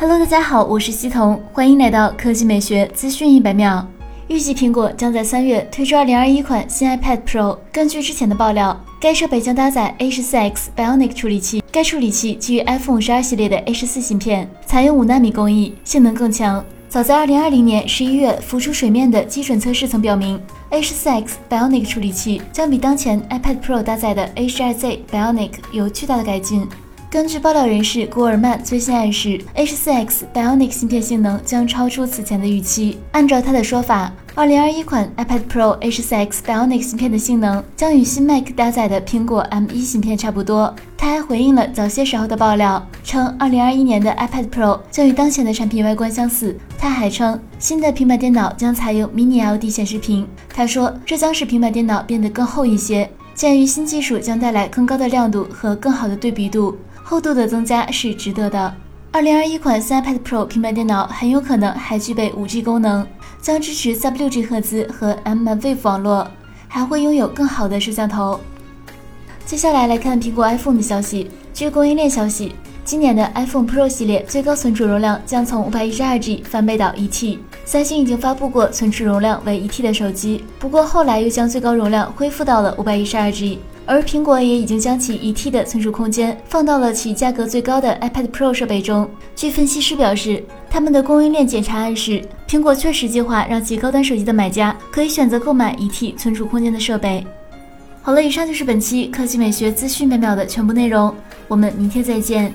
Hello，大家好，我是西彤，欢迎来到科技美学资讯一百秒。预计苹果将在三月推出2021款新 iPad Pro。根据之前的爆料，该设备将搭载 A14X Bionic 处理器，该处理器基于 iPhone 12系列的 A14 芯片，采用五纳米工艺，性能更强。早在2020年11月浮出水面的基准测试曾表明，A14X Bionic 处理器将比当前 iPad Pro 搭载的 A12Z Bionic 有巨大的改进。根据爆料人士古尔曼最新暗示，A14X Bionic 芯片性能将超出此前的预期。按照他的说法，2021款 iPad Pro A14X Bionic 芯片的性能将与新 Mac 搭载的苹果 M1 芯片差不多。他还回应了早些时候的爆料，称2021年的 iPad Pro 将与当前的产品外观相似。他还称，新的平板电脑将采用 Mini LED 显示屏。他说，这将使平板电脑变得更厚一些。鉴于新技术将带来更高的亮度和更好的对比度。厚度的增加是值得的。二零二一款新 iPad Pro 平板电脑很有可能还具备 5G 功能，将支持 Sub 6G 赫兹和 mmWave 网络，还会拥有更好的摄像头。接下来来看苹果 iPhone 的消息。据供应链消息，今年的 iPhone Pro 系列最高存储容量将从五百一十二 G 翻倍到一 T。三星已经发布过存储容量为一 T 的手机，不过后来又将最高容量恢复到了五百一十二 G。而苹果也已经将其一 T 的存储空间放到了其价格最高的 iPad Pro 设备中。据分析师表示，他们的供应链检查暗示，苹果确实计划让其高端手机的买家可以选择购买一 T 存储空间的设备。好了，以上就是本期科技美学资讯每秒的全部内容，我们明天再见。